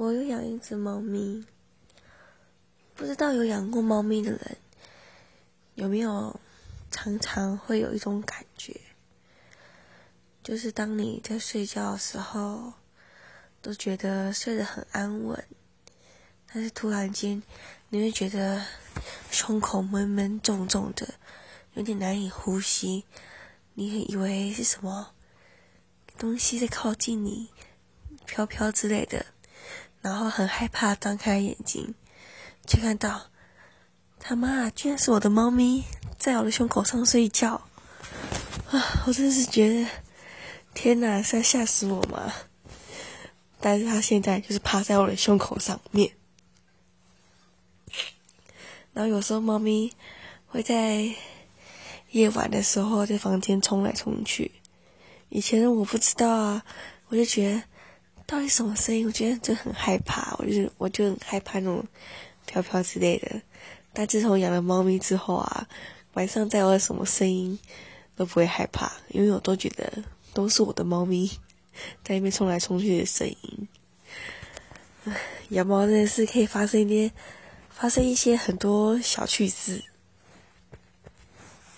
我有养一只猫咪，不知道有养过猫咪的人有没有常常会有一种感觉，就是当你在睡觉的时候，都觉得睡得很安稳，但是突然间你会觉得胸口闷闷重重的，有点难以呼吸，你会以为是什么东西在靠近你，飘飘之类的。然后很害怕，张开眼睛，却看到他妈居然是我的猫咪在我的胸口上睡觉啊！我真是觉得天哪，是要吓死我吗？但是他现在就是趴在我的胸口上面。然后有时候猫咪会在夜晚的时候在房间冲来冲去，以前我不知道啊，我就觉得。到底什么声音？我觉得就很害怕，我就我就很害怕那种飘飘之类的。但自从养了猫咪之后啊，晚上再有什么声音都不会害怕，因为我都觉得都是我的猫咪 在那边冲来冲去的声音。养猫真的是可以发生一些发生一些很多小趣事。